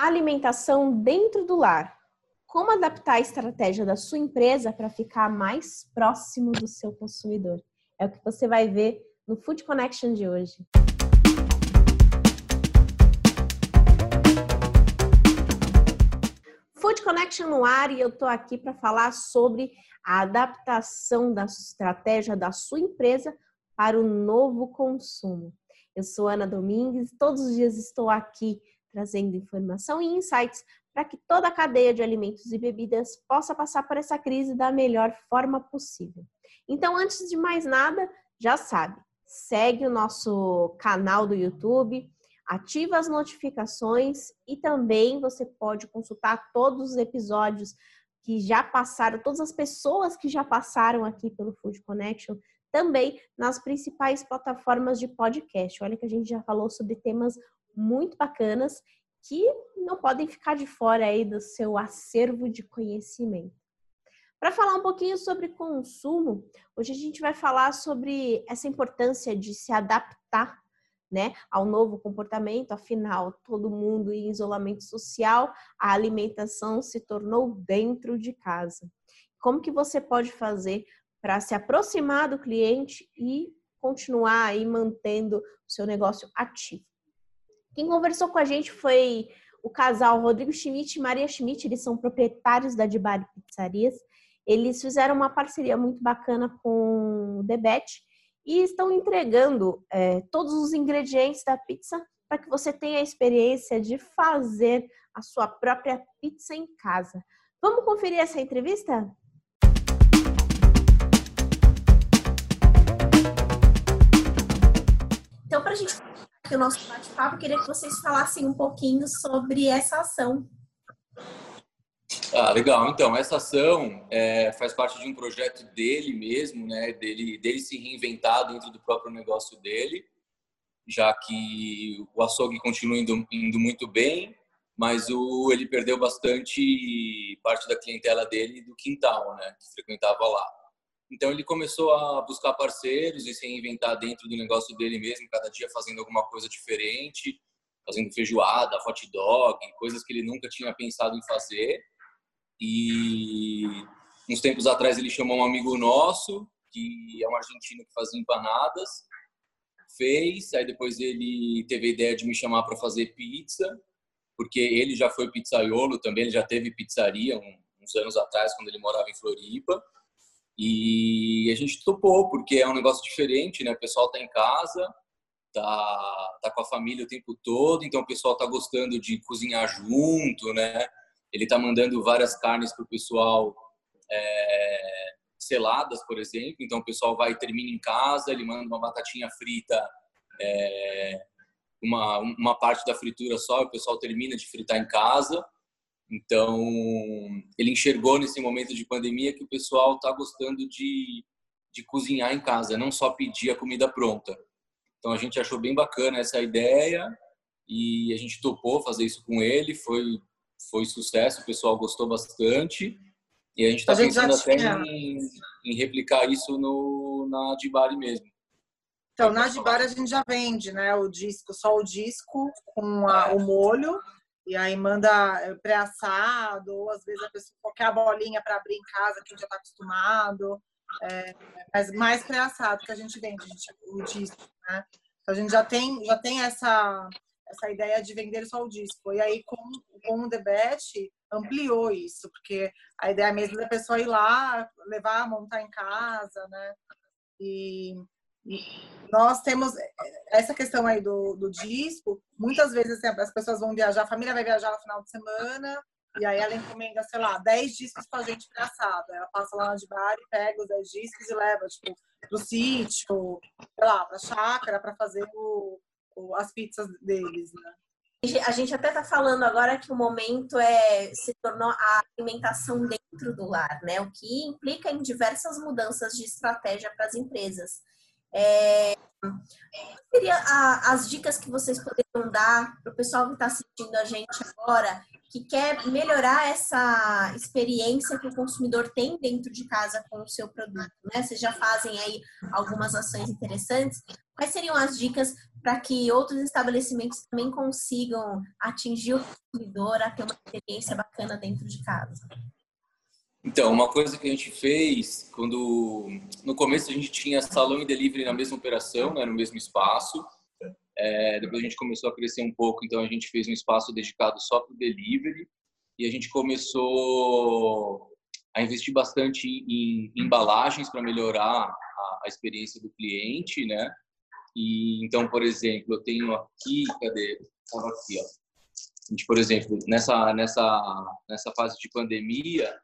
Alimentação dentro do lar. Como adaptar a estratégia da sua empresa para ficar mais próximo do seu consumidor? É o que você vai ver no Food Connection de hoje. Food Connection no ar e eu estou aqui para falar sobre a adaptação da estratégia da sua empresa para o novo consumo. Eu sou Ana Domingues, todos os dias estou aqui trazendo informação e insights para que toda a cadeia de alimentos e bebidas possa passar por essa crise da melhor forma possível. Então, antes de mais nada, já sabe, segue o nosso canal do YouTube, ativa as notificações e também você pode consultar todos os episódios que já passaram, todas as pessoas que já passaram aqui pelo Food Connection, também nas principais plataformas de podcast. Olha que a gente já falou sobre temas muito bacanas que não podem ficar de fora aí do seu acervo de conhecimento. Para falar um pouquinho sobre consumo, hoje a gente vai falar sobre essa importância de se adaptar né, ao novo comportamento, afinal, todo mundo em isolamento social, a alimentação se tornou dentro de casa. Como que você pode fazer para se aproximar do cliente e continuar aí mantendo o seu negócio ativo? Quem conversou com a gente foi o casal Rodrigo Schmidt e Maria Schmidt, eles são proprietários da Dibari Pizzarias. Eles fizeram uma parceria muito bacana com o Debet e estão entregando é, todos os ingredientes da pizza para que você tenha a experiência de fazer a sua própria pizza em casa. Vamos conferir essa entrevista? Então, para a gente aqui o nosso bate-papo, queria que vocês falassem um pouquinho sobre essa ação. Ah, legal. Então, essa ação é, faz parte de um projeto dele mesmo, né? Dele, dele se reinventar dentro do próprio negócio dele, já que o açougue continua indo, indo muito bem, mas o, ele perdeu bastante parte da clientela dele do quintal, né? Que frequentava lá. Então ele começou a buscar parceiros e se reinventar dentro do negócio dele mesmo, cada dia fazendo alguma coisa diferente, fazendo feijoada, hot dog, coisas que ele nunca tinha pensado em fazer. E uns tempos atrás ele chamou um amigo nosso, que é um argentino que fazia empanadas, fez, aí depois ele teve a ideia de me chamar para fazer pizza, porque ele já foi pizzaiolo também, ele já teve pizzaria uns anos atrás, quando ele morava em Floripa. E a gente topou, porque é um negócio diferente, né? O pessoal tá em casa, tá, tá com a família o tempo todo, então o pessoal tá gostando de cozinhar junto, né? Ele tá mandando várias carnes pro pessoal é, seladas, por exemplo. Então o pessoal vai e termina em casa, ele manda uma batatinha frita, é, uma, uma parte da fritura só, o pessoal termina de fritar em casa. Então, ele enxergou nesse momento de pandemia que o pessoal está gostando de, de cozinhar em casa, não só pedir a comida pronta. Então, a gente achou bem bacana essa ideia e a gente topou fazer isso com ele. Foi, foi sucesso, o pessoal gostou bastante. E a gente está pensando até em, em, replicar isso no, na Adibari mesmo. Então, na Adibari a gente já vende, né? O disco, só o disco com a, o molho e aí manda eh, pré-assado, ou às vezes a pessoa qualquer a bolinha para abrir em casa, que a gente já está acostumado. É, mas mais pré-assado que a gente vende, a gente, o disco, né? Então, a gente já tem, já tem essa, essa ideia de vender só o disco. E aí, com, com o Debet, ampliou isso, porque a ideia mesmo da pessoa ir lá, levar, montar em casa, né? E nós temos essa questão aí do, do disco. Muitas vezes assim, as pessoas vão viajar, a família vai viajar no final de semana, e aí ela encomenda, sei lá, 10 discos pra gente assado. Ela passa lá de bar e pega os 10 discos e leva, tipo, pro sítio, sei lá, pra chácara, pra fazer o, o, as pizzas deles, né? A gente até está falando agora que o momento é se tornou a alimentação dentro do lar, né? O que implica em diversas mudanças de estratégia para as empresas. É, seria a, as dicas que vocês poderiam dar para o pessoal que está assistindo a gente agora, que quer melhorar essa experiência que o consumidor tem dentro de casa com o seu produto, né? Vocês já fazem aí algumas ações interessantes. Quais seriam as dicas para que outros estabelecimentos também consigam atingir o consumidor a ter uma experiência bacana dentro de casa? Então, uma coisa que a gente fez, quando no começo a gente tinha salão e delivery na mesma operação, né, no mesmo espaço. É, depois a gente começou a crescer um pouco, então a gente fez um espaço dedicado só para o delivery e a gente começou a investir bastante em, em embalagens para melhorar a, a, experiência do cliente, né? E então, por exemplo, eu tenho aqui, cadê? Estava aqui, ó. A gente, por exemplo, nessa nessa nessa fase de pandemia,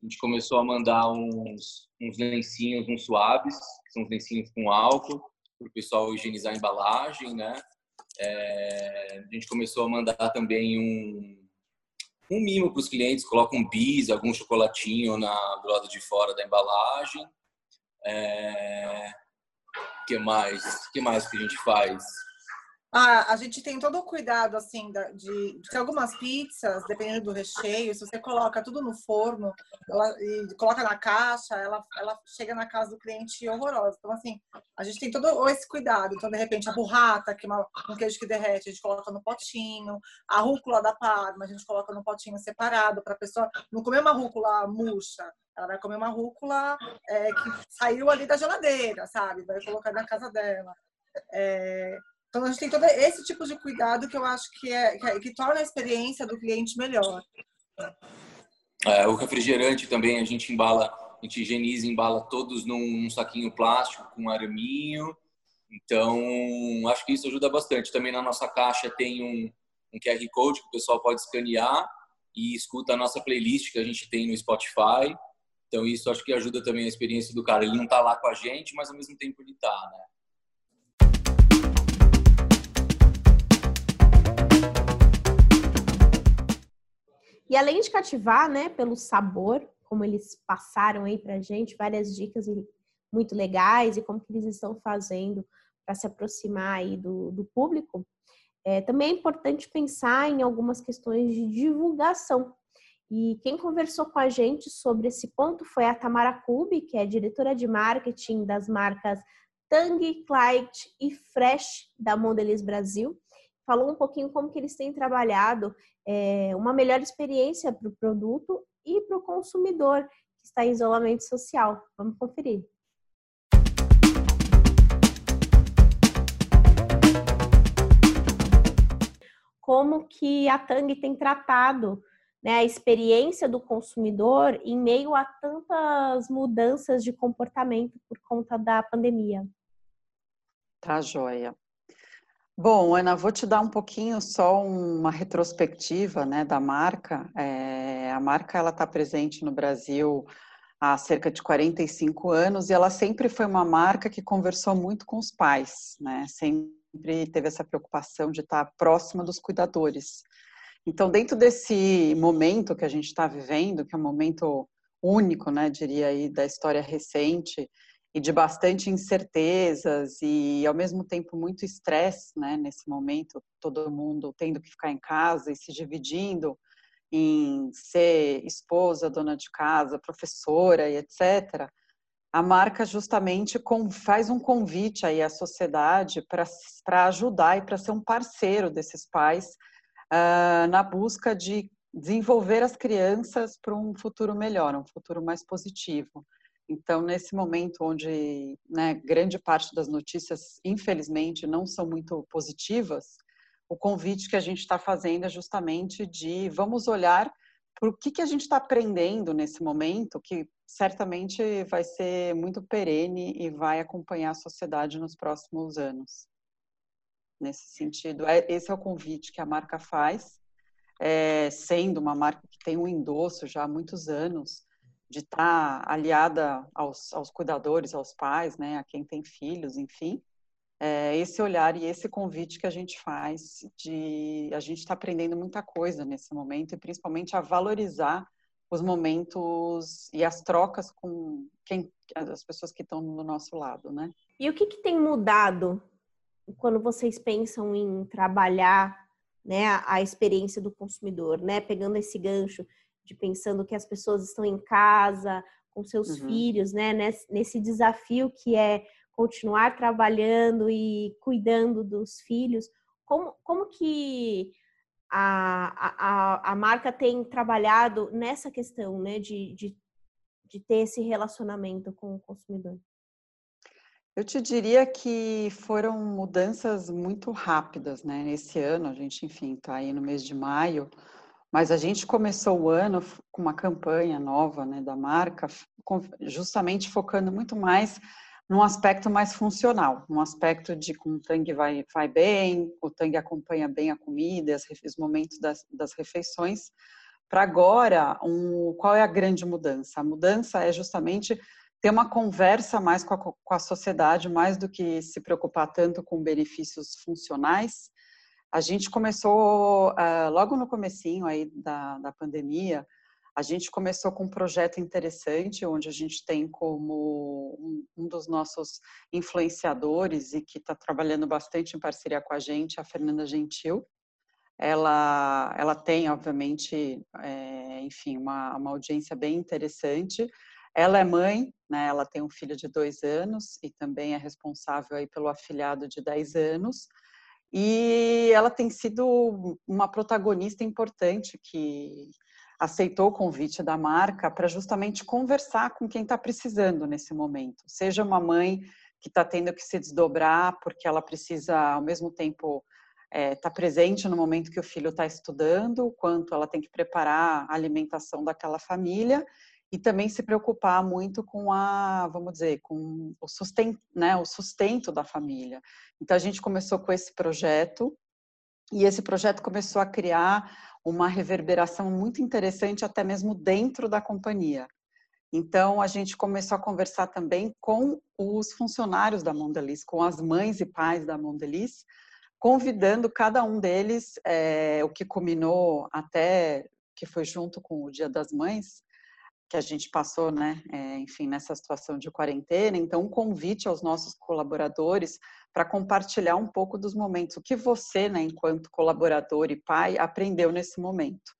a gente começou a mandar uns, uns lencinhos, uns suaves, que são lencinhos com álcool, para o pessoal higienizar a embalagem, né? É, a gente começou a mandar também um, um mimo para os clientes, coloca um bis, algum chocolatinho na, do lado de fora da embalagem. É, que mais? que mais que a gente faz? Ah, a gente tem todo o cuidado, assim, de, de algumas pizzas, dependendo do recheio, se você coloca tudo no forno ela, e coloca na caixa, ela, ela chega na casa do cliente horrorosa. Então, assim, a gente tem todo esse cuidado. Então, de repente, a burrata, que é uma, um queijo que derrete, a gente coloca no potinho. A rúcula da Parma, a gente coloca no potinho separado, para a pessoa não comer uma rúcula murcha. Ela vai comer uma rúcula é, que saiu ali da geladeira, sabe? Vai colocar na casa dela. É, então, a gente tem todo esse tipo de cuidado que eu acho que, é, que, é, que torna a experiência do cliente melhor. É, o refrigerante também a gente embala, a gente higieniza embala todos num, num saquinho plástico com araminho. Então, acho que isso ajuda bastante. Também na nossa caixa tem um, um QR Code que o pessoal pode escanear e escuta a nossa playlist que a gente tem no Spotify. Então, isso acho que ajuda também a experiência do cara. Ele não está lá com a gente, mas ao mesmo tempo ele está, né? E além de cativar, né, pelo sabor, como eles passaram aí pra gente, várias dicas muito legais e como que eles estão fazendo para se aproximar aí do, do público, é, também é importante pensar em algumas questões de divulgação. E quem conversou com a gente sobre esse ponto foi a Tamara Kubi, que é diretora de marketing das marcas Tang, Clyde e Fresh da Mondelez Brasil. Falou um pouquinho como que eles têm trabalhado é, uma melhor experiência para o produto e para o consumidor que está em isolamento social. Vamos conferir. Como que a Tang tem tratado né, a experiência do consumidor em meio a tantas mudanças de comportamento por conta da pandemia? Tá joia. Bom, Ana, vou te dar um pouquinho só uma retrospectiva né, da marca. É, a marca ela está presente no Brasil há cerca de 45 anos e ela sempre foi uma marca que conversou muito com os pais, né? Sempre teve essa preocupação de estar próxima dos cuidadores. Então, dentro desse momento que a gente está vivendo, que é um momento único, né, diria aí, da história recente, e de bastante incertezas e ao mesmo tempo muito estresse, né, nesse momento, todo mundo tendo que ficar em casa e se dividindo em ser esposa, dona de casa, professora e etc. A marca justamente faz um convite aí à sociedade para ajudar e para ser um parceiro desses pais uh, na busca de desenvolver as crianças para um futuro melhor, um futuro mais positivo. Então, nesse momento onde né, grande parte das notícias, infelizmente, não são muito positivas, o convite que a gente está fazendo é justamente de vamos olhar para o que, que a gente está aprendendo nesse momento, que certamente vai ser muito perene e vai acompanhar a sociedade nos próximos anos. Nesse sentido, é, esse é o convite que a marca faz, é, sendo uma marca que tem um endosso já há muitos anos, de estar tá aliada aos, aos, cuidadores, aos pais, né, a quem tem filhos, enfim, é esse olhar e esse convite que a gente faz de a gente está aprendendo muita coisa nesse momento e principalmente a valorizar os momentos e as trocas com quem as pessoas que estão do nosso lado, né? E o que, que tem mudado quando vocês pensam em trabalhar né, a experiência do consumidor, né? Pegando esse gancho de pensando que as pessoas estão em casa com seus uhum. filhos, né? Nesse, nesse desafio que é continuar trabalhando e cuidando dos filhos. Como, como que a, a, a marca tem trabalhado nessa questão né, de, de, de ter esse relacionamento com o consumidor? Eu te diria que foram mudanças muito rápidas, né? Esse ano, a gente, enfim, está aí no mês de maio, mas a gente começou o ano com uma campanha nova né, da marca, justamente focando muito mais num aspecto mais funcional, num aspecto de como o Tang vai, vai bem, o Tang acompanha bem a comida, os momentos das, das refeições. Para agora, um, qual é a grande mudança? A mudança é justamente ter uma conversa mais com a, com a sociedade, mais do que se preocupar tanto com benefícios funcionais. A gente começou, uh, logo no comecinho aí da, da pandemia, a gente começou com um projeto interessante, onde a gente tem como um, dos nossos influenciadores e que está trabalhando bastante em parceria com a gente, a Fernanda Gentil. Ela, ela tem, obviamente, é, enfim, uma, uma audiência bem interessante. Ela é mãe, né? Ela tem um filho de dois anos e também é responsável aí pelo afilhado de 10 anos. E ela tem sido uma protagonista importante que aceitou o convite da marca para justamente conversar com quem está precisando nesse momento. Seja uma mãe que está tendo que se desdobrar porque ela precisa, ao mesmo tempo, estar é, tá presente no momento que o filho está estudando, quanto ela tem que preparar a alimentação daquela família e também se preocupar muito com a, vamos dizer, com o sustento, né, o sustento da família. Então a gente começou com esse projeto e esse projeto começou a criar uma reverberação muito interessante até mesmo dentro da companhia. Então, a gente começou a conversar também com os funcionários da Mondelez, com as mães e pais da Mondelez, convidando cada um deles, é, o que culminou até, que foi junto com o Dia das Mães, que a gente passou, né, é, enfim, nessa situação de quarentena. Então, um convite aos nossos colaboradores para compartilhar um pouco dos momentos, o que você, né, enquanto colaborador e pai, aprendeu nesse momento.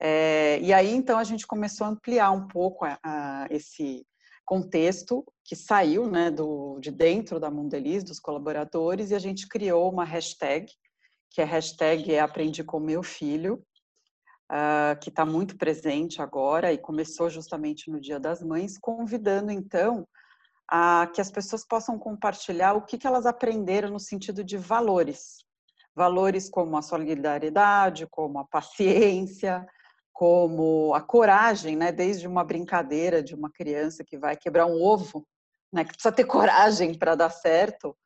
É, e aí, então, a gente começou a ampliar um pouco a, a, esse contexto que saiu, né, do, de dentro da Mundeliz, dos colaboradores, e a gente criou uma hashtag, que é hashtag Aprendi com Meu Filho, uh, que está muito presente agora e começou justamente no Dia das Mães, convidando então a que as pessoas possam compartilhar o que, que elas aprenderam no sentido de valores. Valores como a solidariedade, como a paciência, como a coragem, né? Desde uma brincadeira de uma criança que vai quebrar um ovo, né? Que precisa ter coragem para dar certo,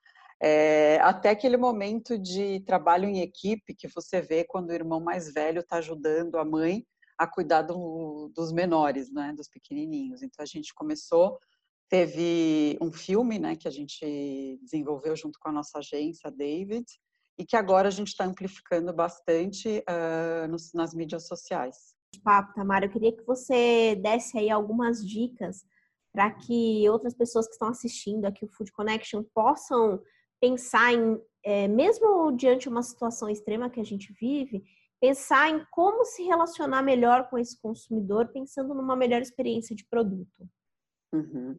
é, até aquele momento de trabalho em equipe que você vê quando o irmão mais velho está ajudando a mãe a cuidar do, dos menores, né, dos pequenininhos. Então a gente começou, teve um filme, né, que a gente desenvolveu junto com a nossa agência, David, e que agora a gente está amplificando bastante uh, nos, nas mídias sociais. Papo, Tamara, eu queria que você desse aí algumas dicas para que outras pessoas que estão assistindo aqui o Food Connection possam pensar em, é, mesmo diante de uma situação extrema que a gente vive, pensar em como se relacionar melhor com esse consumidor, pensando numa melhor experiência de produto. Uhum.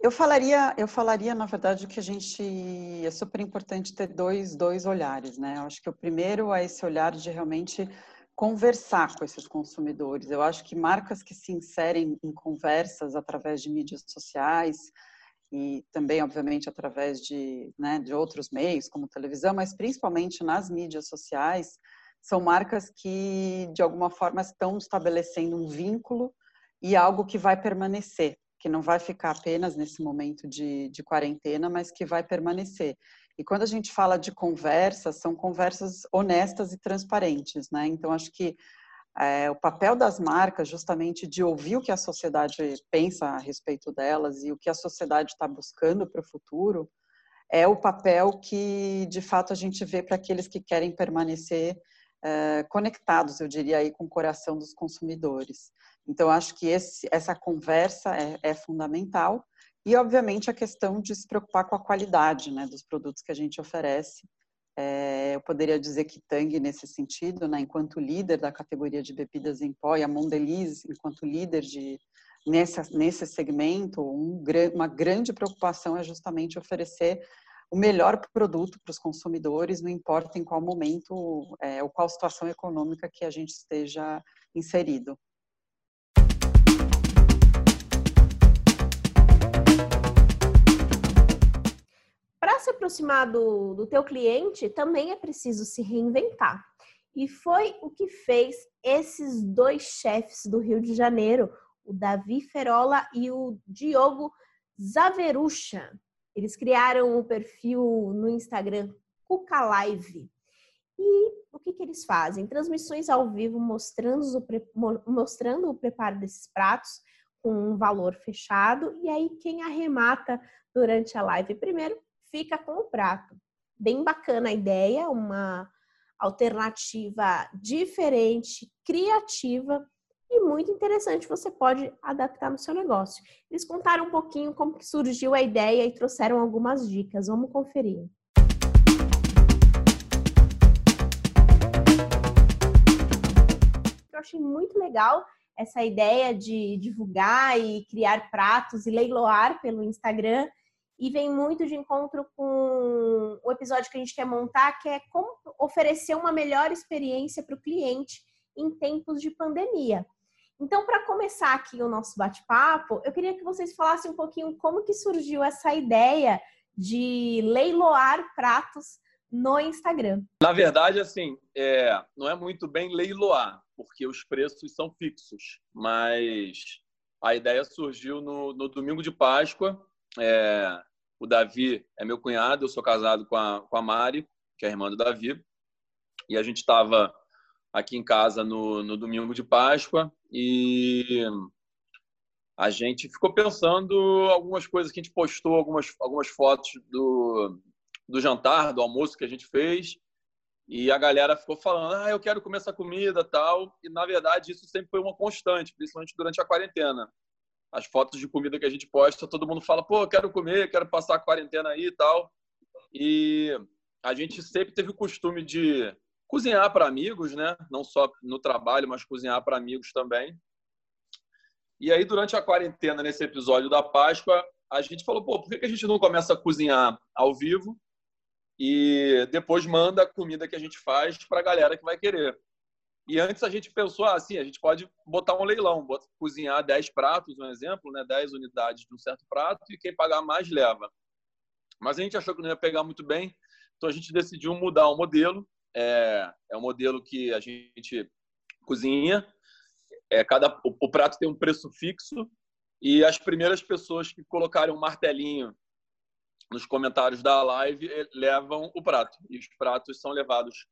Eu falaria, eu falaria, na verdade, que a gente é super importante ter dois, dois olhares, né? Eu acho que o primeiro é esse olhar de realmente conversar com esses consumidores. Eu acho que marcas que se inserem em conversas através de mídias sociais, e também, obviamente, através de, né, de outros meios, como televisão, mas principalmente nas mídias sociais, são marcas que, de alguma forma, estão estabelecendo um vínculo e algo que vai permanecer, que não vai ficar apenas nesse momento de, de quarentena, mas que vai permanecer. E quando a gente fala de conversas, são conversas honestas e transparentes, né? Então, acho que é, o papel das marcas, justamente de ouvir o que a sociedade pensa a respeito delas e o que a sociedade está buscando para o futuro, é o papel que, de fato, a gente vê para aqueles que querem permanecer é, conectados, eu diria aí, com o coração dos consumidores. Então, acho que esse, essa conversa é, é, fundamental e, obviamente, a questão de se preocupar com a qualidade né, dos produtos que a gente oferece é, eu poderia dizer que Tang, nesse sentido, né, enquanto líder da categoria de bebidas em pó, e a Mondeliz, enquanto líder de, nessa, nesse segmento, um, uma grande preocupação é justamente oferecer o melhor produto para os consumidores, não importa em qual momento é, ou qual situação econômica que a gente esteja inserido. Se aproximar do, do teu cliente, também é preciso se reinventar. E foi o que fez esses dois chefes do Rio de Janeiro, o Davi Ferola e o Diogo Zaverucha. Eles criaram o perfil no Instagram Cuca Live. E o que, que eles fazem? Transmissões ao vivo mostrando o, mostrando o preparo desses pratos com um valor fechado. E aí, quem arremata durante a live primeiro fica com o prato. Bem bacana a ideia, uma alternativa diferente, criativa e muito interessante, você pode adaptar no seu negócio. Eles contaram um pouquinho como que surgiu a ideia e trouxeram algumas dicas. Vamos conferir. Eu achei muito legal essa ideia de divulgar e criar pratos e leiloar pelo Instagram e vem muito de encontro com o episódio que a gente quer montar, que é como oferecer uma melhor experiência para o cliente em tempos de pandemia. Então, para começar aqui o nosso bate-papo, eu queria que vocês falassem um pouquinho como que surgiu essa ideia de leiloar pratos no Instagram. Na verdade, assim, é, não é muito bem leiloar, porque os preços são fixos, mas a ideia surgiu no, no domingo de Páscoa. É, o Davi é meu cunhado, eu sou casado com a, com a Mari, que é irmã do Davi, e a gente estava aqui em casa no, no domingo de Páscoa e a gente ficou pensando algumas coisas que a gente postou, algumas, algumas fotos do, do jantar, do almoço que a gente fez. E a galera ficou falando, ah, eu quero comer essa comida tal. E, na verdade, isso sempre foi uma constante, principalmente durante a quarentena. As fotos de comida que a gente posta, todo mundo fala, pô, quero comer, quero passar a quarentena aí e tal. E a gente sempre teve o costume de cozinhar para amigos, né? Não só no trabalho, mas cozinhar para amigos também. E aí, durante a quarentena, nesse episódio da Páscoa, a gente falou, pô, por que a gente não começa a cozinhar ao vivo e depois manda a comida que a gente faz para a galera que vai querer? E antes a gente pensou assim, a gente pode botar um leilão, cozinhar 10 pratos, um exemplo, né, 10 unidades de um certo prato e quem pagar mais leva. Mas a gente achou que não ia pegar muito bem, então a gente decidiu mudar o modelo é, é um modelo que a gente cozinha. É, cada, o, o prato tem um preço fixo e as primeiras pessoas que colocarem um martelinho nos comentários da live eh, levam o prato. E os pratos são levados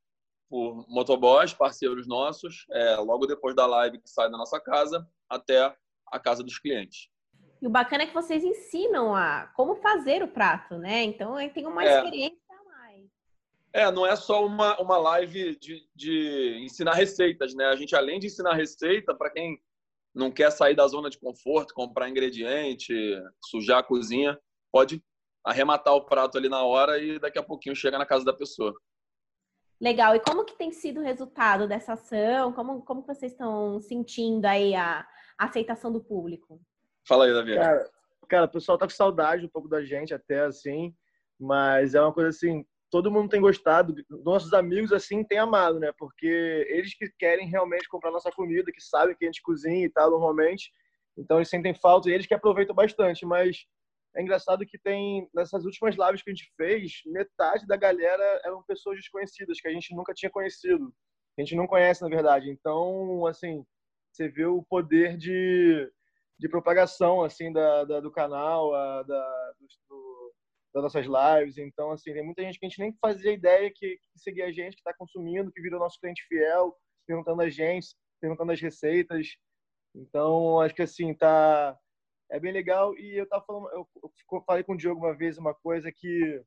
por motoboys, parceiros nossos, é, logo depois da live que sai da nossa casa até a casa dos clientes. E o bacana é que vocês ensinam a como fazer o prato, né? Então tem uma é. experiência é, não é só uma, uma live de, de ensinar receitas, né? A gente, além de ensinar receita, para quem não quer sair da zona de conforto, comprar ingrediente, sujar a cozinha, pode arrematar o prato ali na hora e daqui a pouquinho chega na casa da pessoa. Legal. E como que tem sido o resultado dessa ação? Como, como vocês estão sentindo aí a, a aceitação do público? Fala aí, Davi. Cara, cara, o pessoal tá com saudade um pouco da gente até assim, mas é uma coisa assim, todo mundo tem gostado, nossos amigos assim têm amado, né? Porque eles que querem realmente comprar nossa comida, que sabem que a gente cozinha e tal normalmente, então eles sentem falta e eles que aproveitam bastante, mas é engraçado que tem nessas últimas lives que a gente fez, metade da galera eram pessoas desconhecidas que a gente nunca tinha conhecido. A gente não conhece, na verdade. Então, assim, você vê o poder de, de propagação assim da, da do canal, a, da, do, das nossas lives. Então, assim, tem muita gente que a gente nem fazia ideia que, que seguia a gente, que está consumindo, que virou nosso cliente fiel, perguntando a gente, perguntando as receitas. Então, acho que assim, tá é bem legal e eu tava falando, eu falei com o Diogo uma vez uma coisa que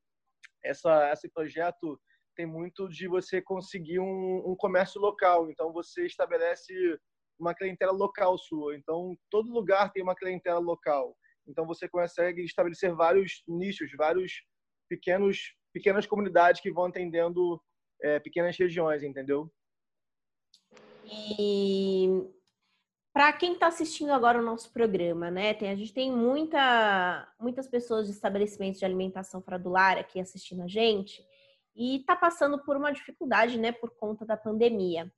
essa esse projeto tem muito de você conseguir um, um comércio local. Então, você estabelece uma clientela local sua. Então, todo lugar tem uma clientela local. Então você consegue estabelecer vários nichos, vários pequenos pequenas comunidades que vão atendendo é, pequenas regiões, entendeu? E para quem está assistindo agora o nosso programa, né? Tem, a gente tem muita, muitas pessoas de estabelecimentos de alimentação fradular aqui assistindo a gente e está passando por uma dificuldade, né, por conta da pandemia.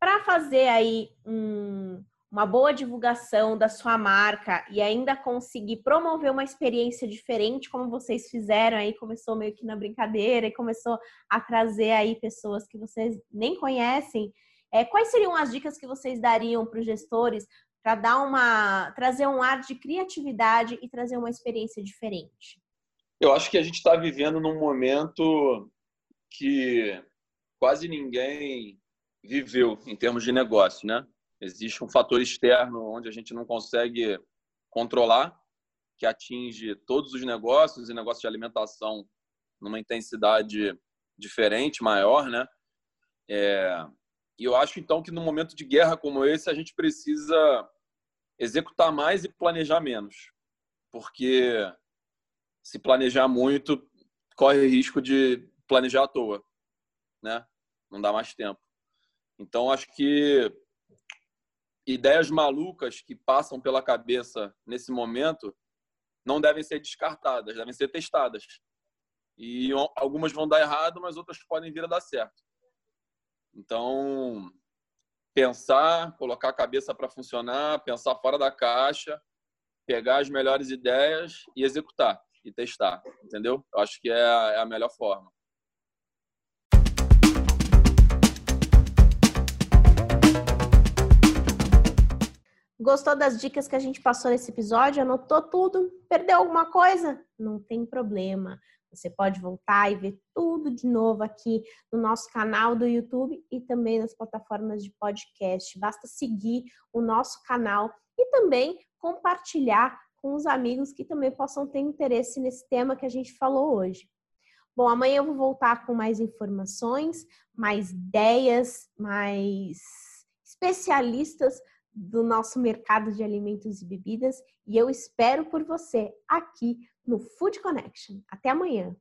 Para fazer aí um, uma boa divulgação da sua marca e ainda conseguir promover uma experiência diferente, como vocês fizeram aí, começou meio que na brincadeira e começou a trazer aí pessoas que vocês nem conhecem é, quais seriam as dicas que vocês dariam para os gestores para dar uma trazer um ar de criatividade e trazer uma experiência diferente? Eu acho que a gente está vivendo num momento que quase ninguém viveu em termos de negócio, né? Existe um fator externo onde a gente não consegue controlar, que atinge todos os negócios e negócios de alimentação numa intensidade diferente, maior, né? É, e eu acho, então, que no momento de guerra como esse, a gente precisa executar mais e planejar menos. Porque se planejar muito, corre risco de planejar à toa, né? Não dá mais tempo. Então, acho que ideias malucas que passam pela cabeça nesse momento não devem ser descartadas, devem ser testadas. E algumas vão dar errado, mas outras podem vir a dar certo. Então, pensar, colocar a cabeça para funcionar, pensar fora da caixa, pegar as melhores ideias e executar e testar, entendeu? Eu acho que é a, é a melhor forma. Gostou das dicas que a gente passou nesse episódio? Anotou tudo? Perdeu alguma coisa? Não tem problema. Você pode voltar e ver tudo de novo aqui no nosso canal do YouTube e também nas plataformas de podcast. Basta seguir o nosso canal e também compartilhar com os amigos que também possam ter interesse nesse tema que a gente falou hoje. Bom, amanhã eu vou voltar com mais informações, mais ideias, mais especialistas do nosso mercado de alimentos e bebidas e eu espero por você aqui no Food Connection. Até amanhã!